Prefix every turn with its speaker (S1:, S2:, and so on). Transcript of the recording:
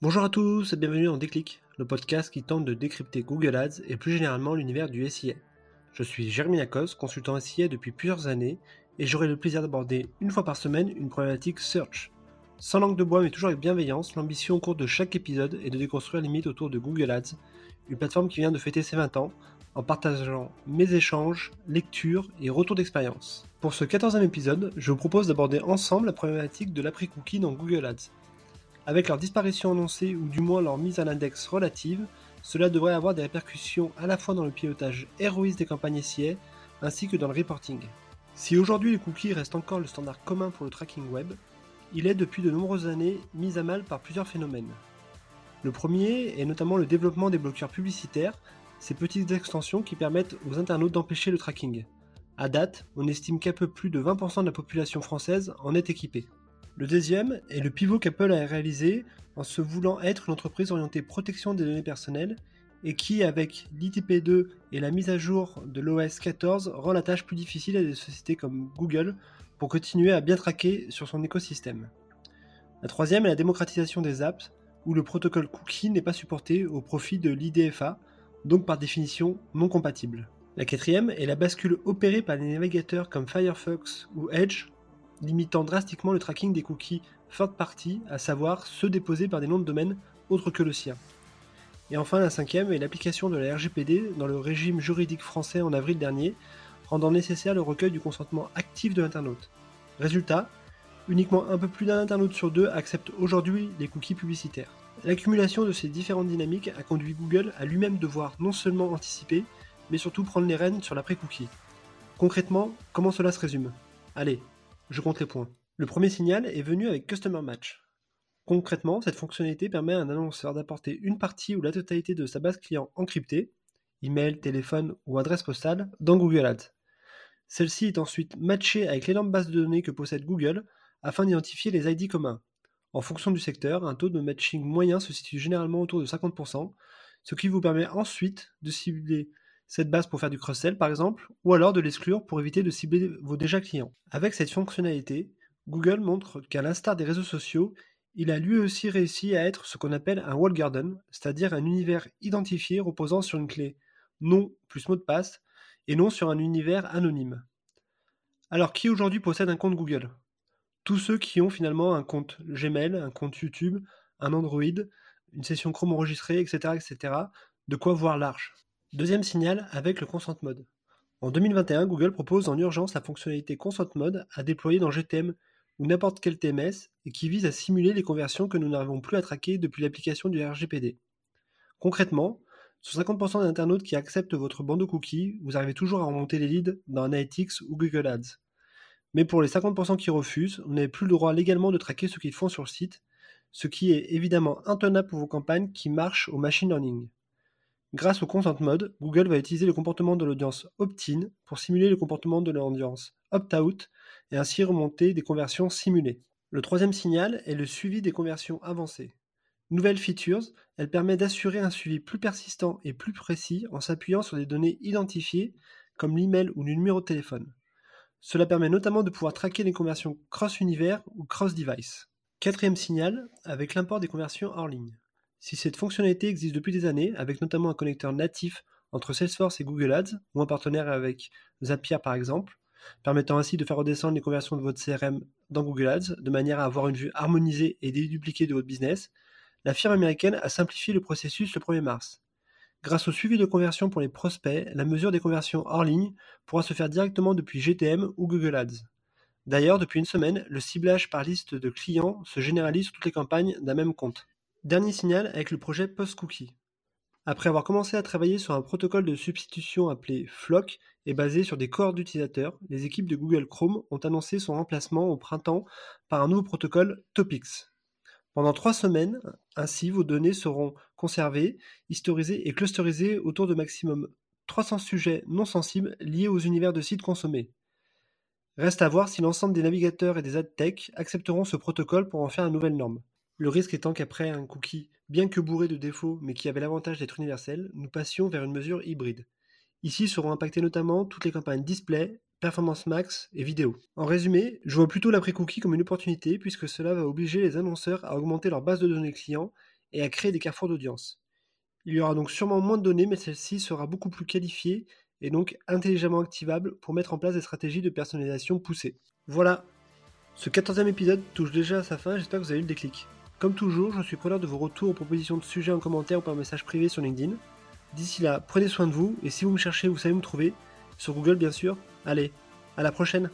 S1: Bonjour à tous et bienvenue dans Déclic, le podcast qui tente de décrypter Google Ads et plus généralement l'univers du SIA. Je suis Jérémy Lacoste, consultant SIA depuis plusieurs années et j'aurai le plaisir d'aborder une fois par semaine une problématique search. Sans langue de bois mais toujours avec bienveillance, l'ambition au cours de chaque épisode est de déconstruire les mythes autour de Google Ads, une plateforme qui vient de fêter ses 20 ans en partageant mes échanges, lectures et retours d'expérience. Pour ce 14e épisode, je vous propose d'aborder ensemble la problématique de l'après-cookie dans Google Ads. Avec leur disparition annoncée ou du moins leur mise à l'index relative, cela devrait avoir des répercussions à la fois dans le pilotage héroïste des campagnes SIA ainsi que dans le reporting. Si aujourd'hui les cookies restent encore le standard commun pour le tracking web, il est depuis de nombreuses années mis à mal par plusieurs phénomènes. Le premier est notamment le développement des bloqueurs publicitaires, ces petites extensions qui permettent aux internautes d'empêcher le tracking. À date, on estime qu'un peu plus de 20% de la population française en est équipée. Le deuxième est le pivot qu'Apple a réalisé en se voulant être une entreprise orientée protection des données personnelles et qui, avec l'ITP2 et la mise à jour de l'OS 14, rend la tâche plus difficile à des sociétés comme Google pour continuer à bien traquer sur son écosystème. La troisième est la démocratisation des apps, où le protocole cookie n'est pas supporté au profit de l'IDFA, donc par définition non compatible. La quatrième est la bascule opérée par des navigateurs comme Firefox ou Edge limitant drastiquement le tracking des cookies third party, à savoir ceux déposés par des noms de domaine autres que le sien. Et enfin, la cinquième est l'application de la RGPD dans le régime juridique français en avril dernier, rendant nécessaire le recueil du consentement actif de l'internaute. Résultat, uniquement un peu plus d'un internaute sur deux accepte aujourd'hui les cookies publicitaires. L'accumulation de ces différentes dynamiques a conduit Google à lui-même devoir non seulement anticiper, mais surtout prendre les rênes sur l'après-cookie. Concrètement, comment cela se résume? Allez, je compte les points. Le premier signal est venu avec Customer Match. Concrètement, cette fonctionnalité permet à un annonceur d'apporter une partie ou la totalité de sa base client encryptée, email, téléphone ou adresse postale, dans Google Ads. Celle-ci est ensuite matchée avec l'énorme base de données que possède Google afin d'identifier les ID communs. En fonction du secteur, un taux de matching moyen se situe généralement autour de 50%, ce qui vous permet ensuite de cibler cette base pour faire du cross-sell par exemple, ou alors de l'exclure pour éviter de cibler vos déjà clients. Avec cette fonctionnalité, Google montre qu'à l'instar des réseaux sociaux, il a lui aussi réussi à être ce qu'on appelle un wall garden, c'est-à-dire un univers identifié reposant sur une clé nom plus mot de passe et non sur un univers anonyme. Alors qui aujourd'hui possède un compte Google? Tous ceux qui ont finalement un compte Gmail, un compte YouTube, un Android, une session Chrome enregistrée, etc., etc. De quoi voir large? Deuxième signal avec le Consent Mode. En 2021, Google propose en urgence la fonctionnalité Consent Mode à déployer dans GTM ou n'importe quel TMS et qui vise à simuler les conversions que nous n'arrivons plus à traquer depuis l'application du RGPD. Concrètement, sur 50% des internautes qui acceptent votre bandeau cookie, vous arrivez toujours à remonter les leads dans Analytics ou Google Ads. Mais pour les 50% qui refusent, vous n'avez plus le droit légalement de traquer ce qu'ils font sur le site, ce qui est évidemment intenable pour vos campagnes qui marchent au machine learning. Grâce au Consent Mode, Google va utiliser le comportement de l'audience opt-in pour simuler le comportement de l'audience opt-out et ainsi remonter des conversions simulées. Le troisième signal est le suivi des conversions avancées. Nouvelle features, elle permet d'assurer un suivi plus persistant et plus précis en s'appuyant sur des données identifiées comme l'email ou le numéro de téléphone. Cela permet notamment de pouvoir traquer les conversions cross-univers ou cross-device. Quatrième signal, avec l'import des conversions hors ligne. Si cette fonctionnalité existe depuis des années, avec notamment un connecteur natif entre Salesforce et Google Ads, ou un partenaire avec Zapier par exemple, permettant ainsi de faire redescendre les conversions de votre CRM dans Google Ads, de manière à avoir une vue harmonisée et dédupliquée de votre business, la firme américaine a simplifié le processus le 1er mars. Grâce au suivi de conversion pour les prospects, la mesure des conversions hors ligne pourra se faire directement depuis GTM ou Google Ads. D'ailleurs, depuis une semaine, le ciblage par liste de clients se généralise sur toutes les campagnes d'un même compte. Dernier signal avec le projet Post-Cookie. Après avoir commencé à travailler sur un protocole de substitution appelé Flock et basé sur des corps d'utilisateurs, les équipes de Google Chrome ont annoncé son remplacement au printemps par un nouveau protocole Topics. Pendant trois semaines, ainsi, vos données seront conservées, historisées et clusterisées autour de maximum 300 sujets non sensibles liés aux univers de sites consommés. Reste à voir si l'ensemble des navigateurs et des ad tech accepteront ce protocole pour en faire une nouvelle norme. Le risque étant qu'après un cookie, bien que bourré de défauts, mais qui avait l'avantage d'être universel, nous passions vers une mesure hybride. Ici seront impactées notamment toutes les campagnes display, performance max et vidéo. En résumé, je vois plutôt l'après-cookie comme une opportunité puisque cela va obliger les annonceurs à augmenter leur base de données clients et à créer des carrefours d'audience. Il y aura donc sûrement moins de données, mais celle-ci sera beaucoup plus qualifiée et donc intelligemment activable pour mettre en place des stratégies de personnalisation poussées. Voilà, ce 14e épisode touche déjà à sa fin, j'espère que vous avez eu le déclic. Comme toujours, je suis preneur de vos retours, propositions de sujets en commentaire ou par message privé sur LinkedIn. D'ici là, prenez soin de vous et si vous me cherchez, vous savez me trouver. Sur Google bien sûr. Allez, à la prochaine